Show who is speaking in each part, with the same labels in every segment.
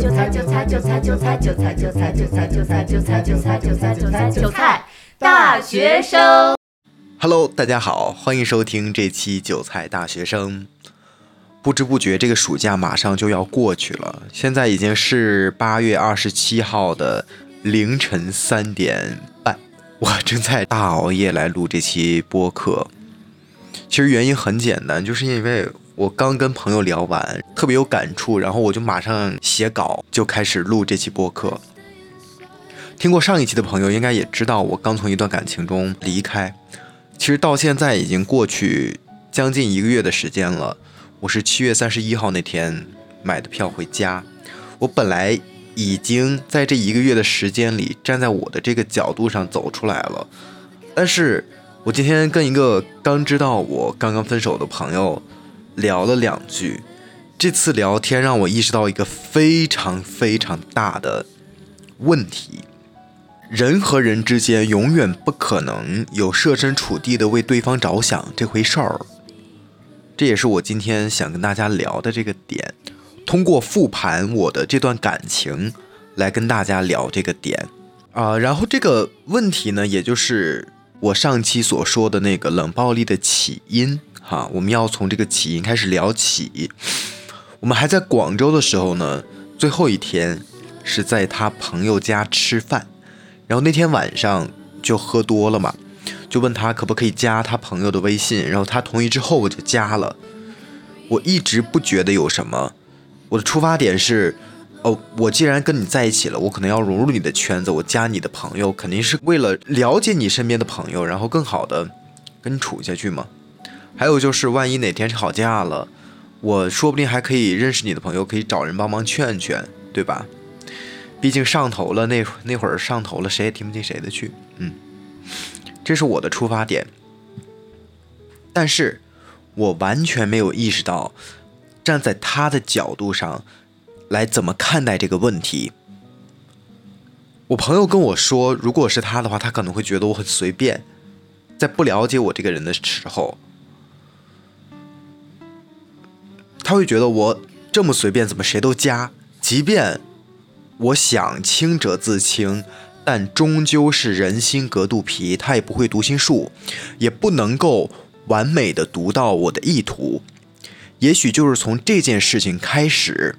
Speaker 1: 韭菜韭菜韭菜韭菜韭菜韭菜韭菜韭菜韭菜韭菜韭菜韭菜韭菜大学生。
Speaker 2: Hello，大家好，欢迎收听这期《韭菜大学生》。不知不觉，这个暑假马上就要过去了。现在已经是八月二十七号的凌晨三点半，我正在大熬夜来录这期播客。其实原因很简单，就是因为我刚跟朋友聊完，特别有感触，然后我就马上写稿，就开始录这期播客。听过上一期的朋友应该也知道，我刚从一段感情中离开。其实到现在已经过去将近一个月的时间了。我是七月三十一号那天买的票回家。我本来已经在这一个月的时间里站在我的这个角度上走出来了，但是我今天跟一个刚知道我刚刚分手的朋友聊了两句。这次聊天让我意识到一个非常非常大的问题。人和人之间永远不可能有设身处地的为对方着想这回事儿，这也是我今天想跟大家聊的这个点。通过复盘我的这段感情，来跟大家聊这个点啊。然后这个问题呢，也就是我上期所说的那个冷暴力的起因哈。我们要从这个起因开始聊起。我们还在广州的时候呢，最后一天是在他朋友家吃饭。然后那天晚上就喝多了嘛，就问他可不可以加他朋友的微信，然后他同意之后我就加了。我一直不觉得有什么，我的出发点是，哦，我既然跟你在一起了，我可能要融入你的圈子，我加你的朋友肯定是为了了解你身边的朋友，然后更好的跟你处下去嘛。还有就是万一哪天吵架了，我说不定还可以认识你的朋友，可以找人帮忙劝劝，对吧？毕竟上头了，那那会儿上头了，谁也听不进谁的去。嗯，这是我的出发点，但是我完全没有意识到，站在他的角度上来怎么看待这个问题。我朋友跟我说，如果是他的话，他可能会觉得我很随便，在不了解我这个人的时候，他会觉得我这么随便，怎么谁都加，即便。我想清者自清，但终究是人心隔肚皮，他也不会读心术，也不能够完美的读到我的意图。也许就是从这件事情开始，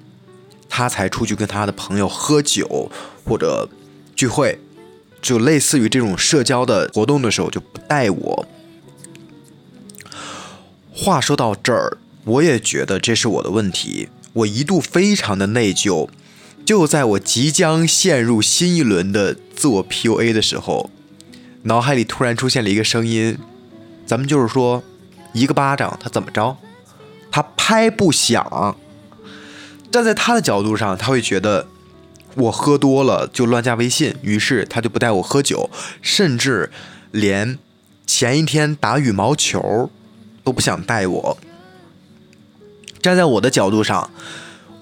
Speaker 2: 他才出去跟他的朋友喝酒或者聚会，就类似于这种社交的活动的时候就不带我。话说到这儿，我也觉得这是我的问题，我一度非常的内疚。就在我即将陷入新一轮的自我 PUA 的时候，脑海里突然出现了一个声音：咱们就是说，一个巴掌他怎么着？他拍不响。站在他的角度上，他会觉得我喝多了就乱加微信，于是他就不带我喝酒，甚至连前一天打羽毛球都不想带我。站在我的角度上，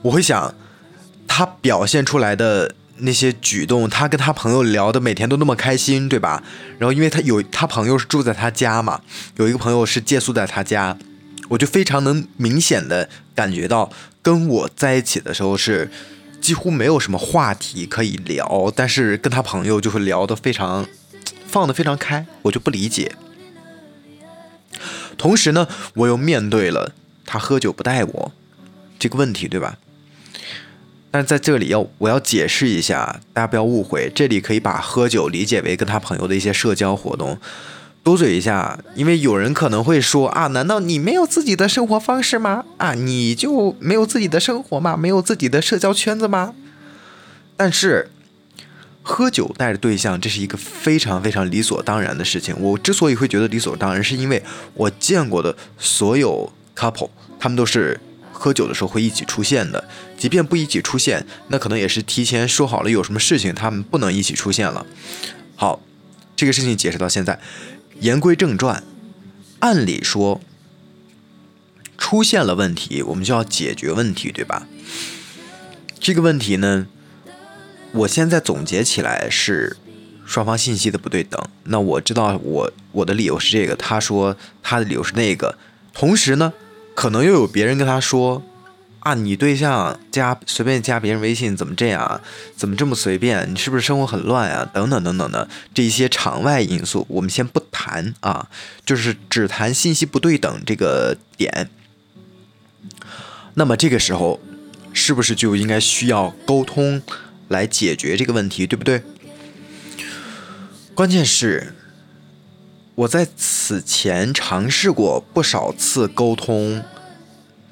Speaker 2: 我会想。他表现出来的那些举动，他跟他朋友聊的每天都那么开心，对吧？然后因为他有他朋友是住在他家嘛，有一个朋友是借宿在他家，我就非常能明显的感觉到，跟我在一起的时候是几乎没有什么话题可以聊，但是跟他朋友就会聊得非常放得非常开，我就不理解。同时呢，我又面对了他喝酒不带我这个问题，对吧？但在这里要我要解释一下，大家不要误会，这里可以把喝酒理解为跟他朋友的一些社交活动。多嘴一下，因为有人可能会说啊，难道你没有自己的生活方式吗？啊，你就没有自己的生活吗？没有自己的社交圈子吗？但是，喝酒带着对象，这是一个非常非常理所当然的事情。我之所以会觉得理所当然，是因为我见过的所有 couple，他们都是。喝酒的时候会一起出现的，即便不一起出现，那可能也是提前说好了有什么事情他们不能一起出现了。好，这个事情解释到现在，言归正传，按理说出现了问题，我们就要解决问题，对吧？这个问题呢，我现在总结起来是双方信息的不对等。那我知道我我的理由是这个，他说他的理由是那个，同时呢。可能又有别人跟他说，啊，你对象加随便加别人微信怎么这样啊？怎么这么随便？你是不是生活很乱啊？等等等等的这一些场外因素，我们先不谈啊，就是只谈信息不对等这个点。那么这个时候，是不是就应该需要沟通来解决这个问题，对不对？关键是，我在此前尝试过不少次沟通。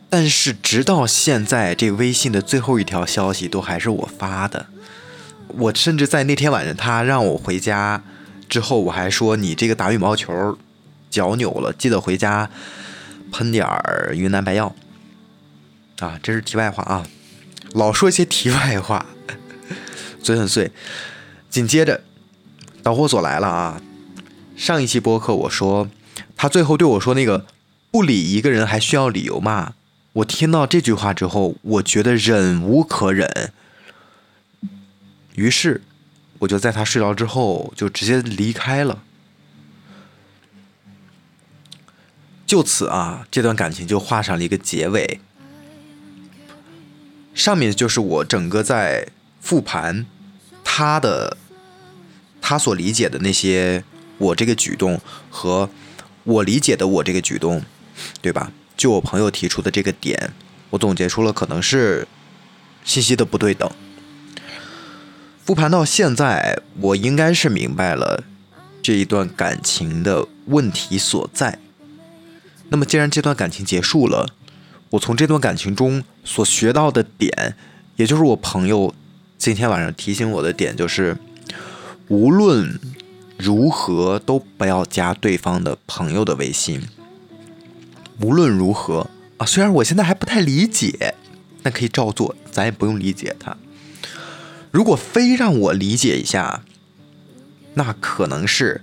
Speaker 2: 但是直到现在，这微信的最后一条消息都还是我发的。我甚至在那天晚上，他让我回家之后，我还说：“你这个打羽毛球脚扭了，记得回家喷点儿云南白药。”啊，这是题外话啊，老说一些题外话，嘴很碎。紧接着，导火索来了啊！上一期播客我说，他最后对我说：“那个不理一个人还需要理由吗？”我听到这句话之后，我觉得忍无可忍，于是我就在他睡着之后就直接离开了。就此啊，这段感情就画上了一个结尾。上面就是我整个在复盘他的他所理解的那些我这个举动和我理解的我这个举动，对吧？就我朋友提出的这个点，我总结出了可能是信息的不对等。复盘到现在，我应该是明白了这一段感情的问题所在。那么，既然这段感情结束了，我从这段感情中所学到的点，也就是我朋友今天晚上提醒我的点，就是无论如何都不要加对方的朋友的微信。无论如何啊，虽然我现在还不太理解，但可以照做，咱也不用理解他。如果非让我理解一下，那可能是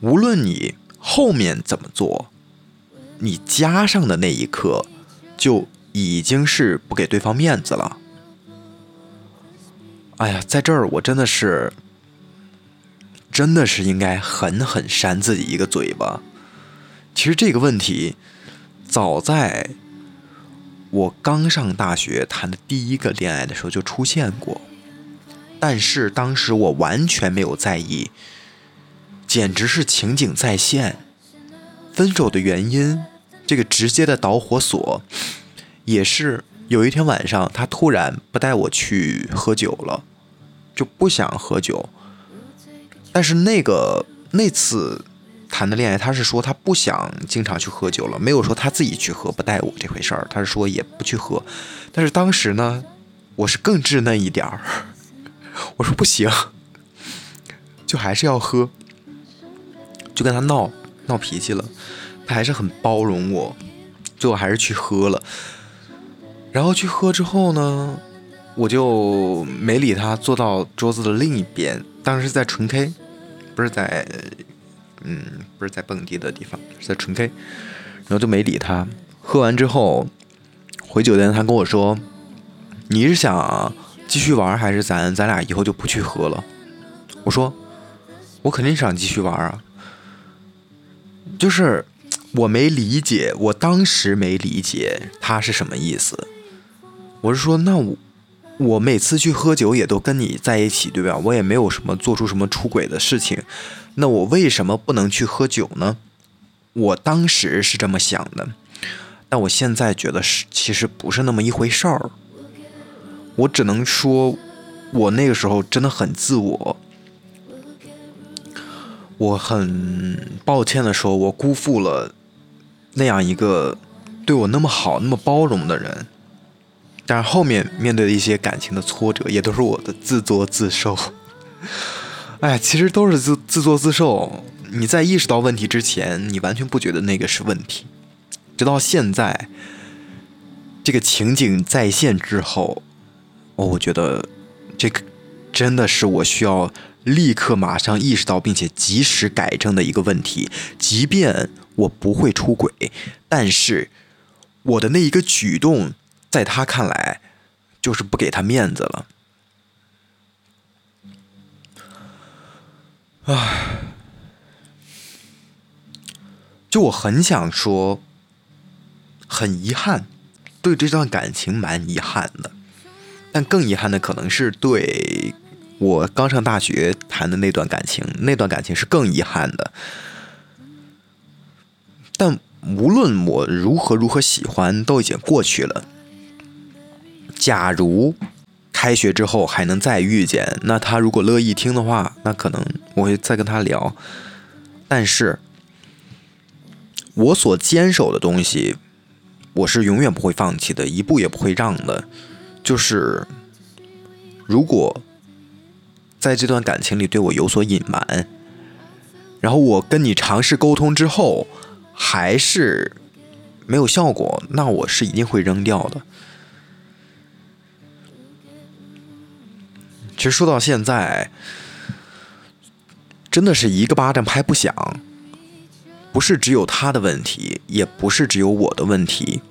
Speaker 2: 无论你后面怎么做，你加上的那一刻就已经是不给对方面子了。哎呀，在这儿我真的是，真的是应该狠狠扇自己一个嘴巴。其实这个问题，早在我刚上大学谈的第一个恋爱的时候就出现过，但是当时我完全没有在意，简直是情景再现。分手的原因，这个直接的导火索，也是有一天晚上他突然不带我去喝酒了，就不想喝酒。但是那个那次。谈的恋爱，他是说他不想经常去喝酒了，没有说他自己去喝不带我这回事儿。他是说也不去喝，但是当时呢，我是更稚嫩一点儿，我说不行，就还是要喝，就跟他闹闹脾气了，他还是很包容我，最后还是去喝了。然后去喝之后呢，我就没理他，坐到桌子的另一边，当时在纯 K，不是在。嗯，不是在蹦迪的地方，是在纯 K，然后就没理他。喝完之后回酒店，他跟我说：“你是想继续玩，还是咱咱俩以后就不去喝了？”我说：“我肯定想继续玩啊。”就是我没理解，我当时没理解他是什么意思。我是说，那我我每次去喝酒也都跟你在一起，对吧？我也没有什么做出什么出轨的事情。那我为什么不能去喝酒呢？我当时是这么想的，但我现在觉得是其实不是那么一回事儿。我只能说，我那个时候真的很自我，我很抱歉的说，我辜负了那样一个对我那么好、那么包容的人。但是后面面对的一些感情的挫折，也都是我的自作自受。哎，其实都是自自作自受。你在意识到问题之前，你完全不觉得那个是问题，直到现在，这个情景再现之后，哦，我觉得这个真的是我需要立刻马上意识到并且及时改正的一个问题。即便我不会出轨，但是我的那一个举动，在他看来，就是不给他面子了。唉，就我很想说，很遗憾，对这段感情蛮遗憾的，但更遗憾的可能是对我刚上大学谈的那段感情，那段感情是更遗憾的。但无论我如何如何喜欢，都已经过去了。假如开学之后还能再遇见，那他如果乐意听的话，那可能我会再跟他聊。但是，我所坚守的东西，我是永远不会放弃的，一步也不会让的。就是，如果在这段感情里对我有所隐瞒，然后我跟你尝试沟通之后，还是没有效果，那我是一定会扔掉的。其实说到现在，真的是一个巴掌拍不响，不是只有他的问题，也不是只有我的问题。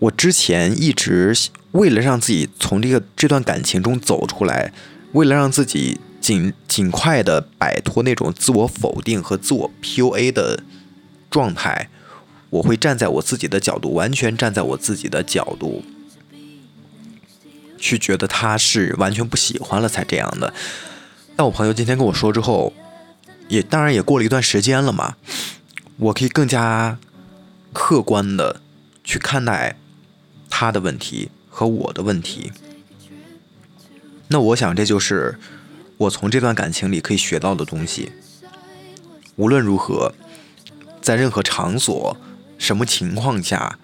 Speaker 2: 我之前一直为了让自己从这个这段感情中走出来，为了让自己尽尽快的摆脱那种自我否定和自我 PUA 的状态，我会站在我自己的角度，完全站在我自己的角度。去觉得他是完全不喜欢了才这样的，但我朋友今天跟我说之后，也当然也过了一段时间了嘛，我可以更加客观的去看待他的问题和我的问题。那我想这就是我从这段感情里可以学到的东西。无论如何，在任何场所、什么情况下。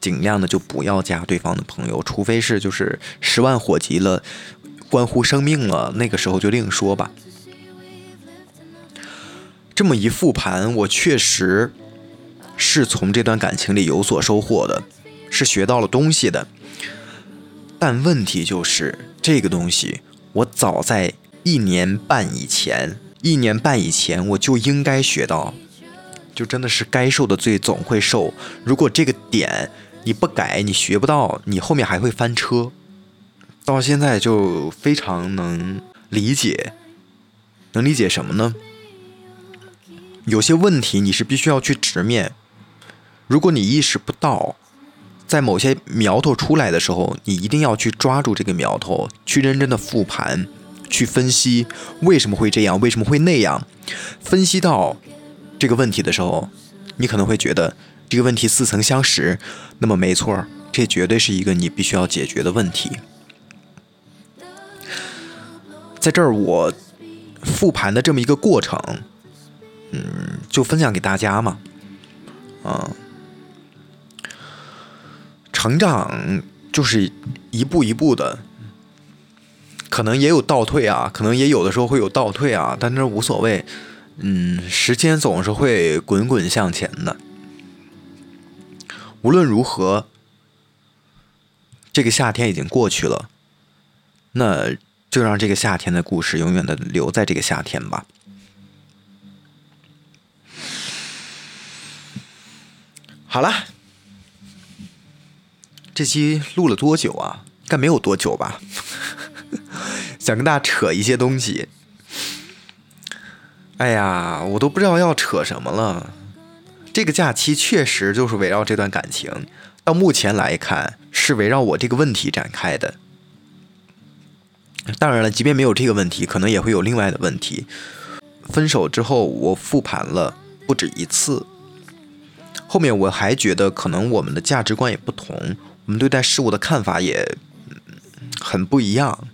Speaker 2: 尽量的就不要加对方的朋友，除非是就是十万火急了，关乎生命了，那个时候就另说吧。这么一复盘，我确实是从这段感情里有所收获的，是学到了东西的。但问题就是这个东西，我早在一年半以前，一年半以前我就应该学到，就真的是该受的罪总会受。如果这个点。你不改，你学不到，你后面还会翻车。到现在就非常能理解，能理解什么呢？有些问题你是必须要去直面。如果你意识不到，在某些苗头出来的时候，你一定要去抓住这个苗头，去认真的复盘，去分析为什么会这样，为什么会那样。分析到这个问题的时候，你可能会觉得。这个问题似曾相识，那么没错，这绝对是一个你必须要解决的问题。在这儿，我复盘的这么一个过程，嗯，就分享给大家嘛。嗯，成长就是一步一步的，可能也有倒退啊，可能也有的时候会有倒退啊，但这无所谓。嗯，时间总是会滚滚向前的。无论如何，这个夏天已经过去了，那就让这个夏天的故事永远的留在这个夏天吧。好了，这期录了多久啊？该没有多久吧？想跟大家扯一些东西。哎呀，我都不知道要扯什么了。这个假期确实就是围绕这段感情，到目前来看是围绕我这个问题展开的。当然了，即便没有这个问题，可能也会有另外的问题。分手之后，我复盘了不止一次，后面我还觉得可能我们的价值观也不同，我们对待事物的看法也很不一样。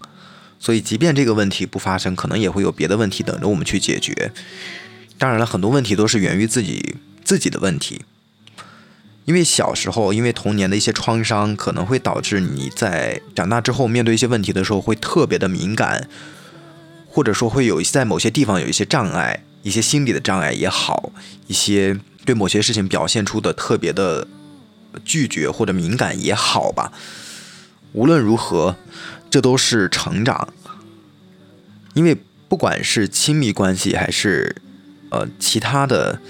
Speaker 2: 所以，即便这个问题不发生，可能也会有别的问题等着我们去解决。当然了，很多问题都是源于自己。自己的问题，因为小时候因为童年的一些创伤，可能会导致你在长大之后面对一些问题的时候会特别的敏感，或者说会有在某些地方有一些障碍，一些心理的障碍也好，一些对某些事情表现出的特别的拒绝或者敏感也好吧。无论如何，这都是成长，因为不管是亲密关系还是呃其他的。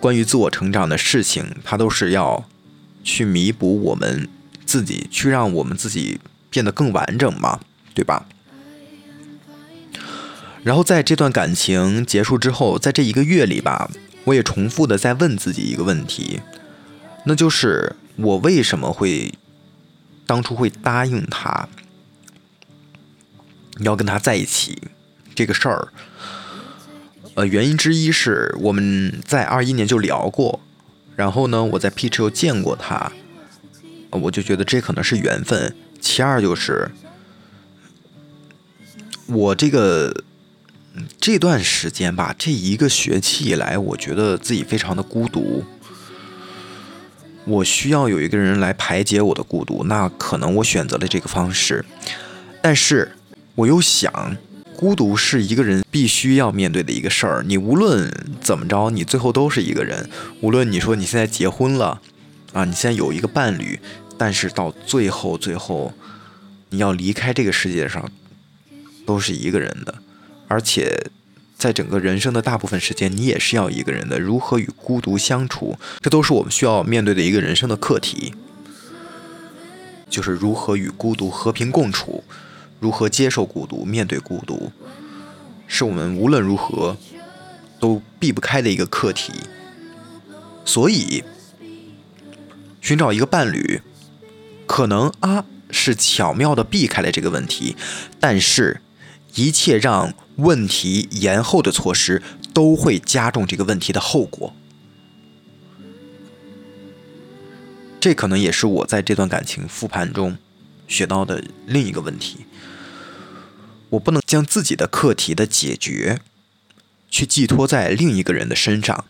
Speaker 2: 关于自我成长的事情，它都是要去弥补我们自己，去让我们自己变得更完整嘛，对吧？然后在这段感情结束之后，在这一个月里吧，我也重复的在问自己一个问题，那就是我为什么会当初会答应他要跟他在一起这个事儿？呃，原因之一是我们在二一年就聊过，然后呢，我在 P 池又见过他，我就觉得这可能是缘分。其二就是我这个这段时间吧，这一个学期以来，我觉得自己非常的孤独。我需要有一个人来排解我的孤独，那可能我选择了这个方式，但是我又想，孤独是一个人必须要面对的一个事儿。你无论怎么着，你最后都是一个人。无论你说你现在结婚了，啊，你现在有一个伴侣，但是到最后，最后你要离开这个世界上，都是一个人的，而且。在整个人生的大部分时间，你也是要一个人的。如何与孤独相处，这都是我们需要面对的一个人生的课题。就是如何与孤独和平共处，如何接受孤独、面对孤独，是我们无论如何都避不开的一个课题。所以，寻找一个伴侣，可能啊是巧妙的避开了这个问题，但是。一切让问题延后的措施都会加重这个问题的后果。这可能也是我在这段感情复盘中学到的另一个问题。我不能将自己的课题的解决去寄托在另一个人的身上。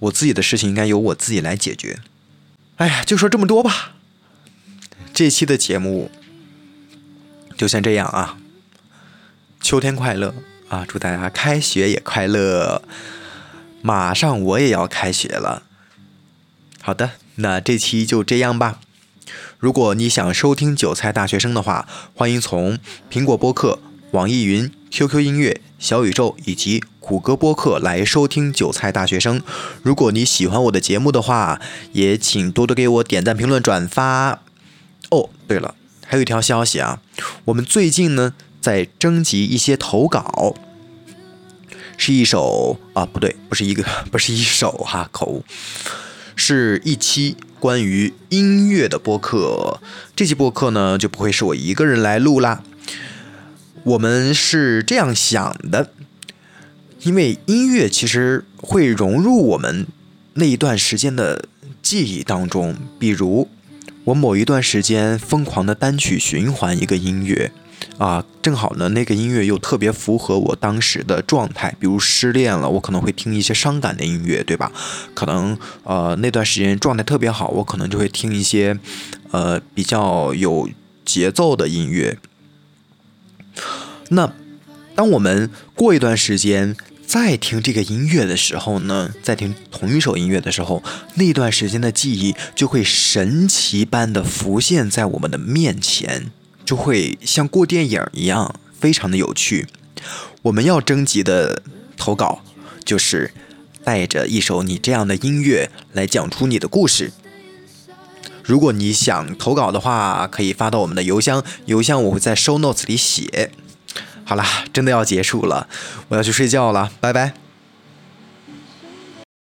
Speaker 2: 我自己的事情应该由我自己来解决。哎呀，就说这么多吧。这期的节目。就先这样啊！秋天快乐啊！祝大家开学也快乐！马上我也要开学了。好的，那这期就这样吧。如果你想收听韭菜大学生的话，欢迎从苹果播客、网易云、QQ 音乐、小宇宙以及谷歌播客来收听韭菜大学生。如果你喜欢我的节目的话，也请多多给我点赞、评论、转发。哦，对了。还有一条消息啊，我们最近呢在征集一些投稿，是一首啊不对，不是一个，不是一首哈口误，是一期关于音乐的播客。这期播客呢就不会是我一个人来录啦，我们是这样想的，因为音乐其实会融入我们那一段时间的记忆当中，比如。我某一段时间疯狂的单曲循环一个音乐，啊，正好呢，那个音乐又特别符合我当时的状态，比如失恋了，我可能会听一些伤感的音乐，对吧？可能呃那段时间状态特别好，我可能就会听一些呃比较有节奏的音乐。那当我们过一段时间。再听这个音乐的时候呢，在听同一首音乐的时候，那段时间的记忆就会神奇般的浮现在我们的面前，就会像过电影一样，非常的有趣。我们要征集的投稿就是带着一首你这样的音乐来讲出你的故事。如果你想投稿的话，可以发到我们的邮箱，邮箱我会在 show notes 里写。好啦，真的要结束了，我要去睡觉了，拜拜。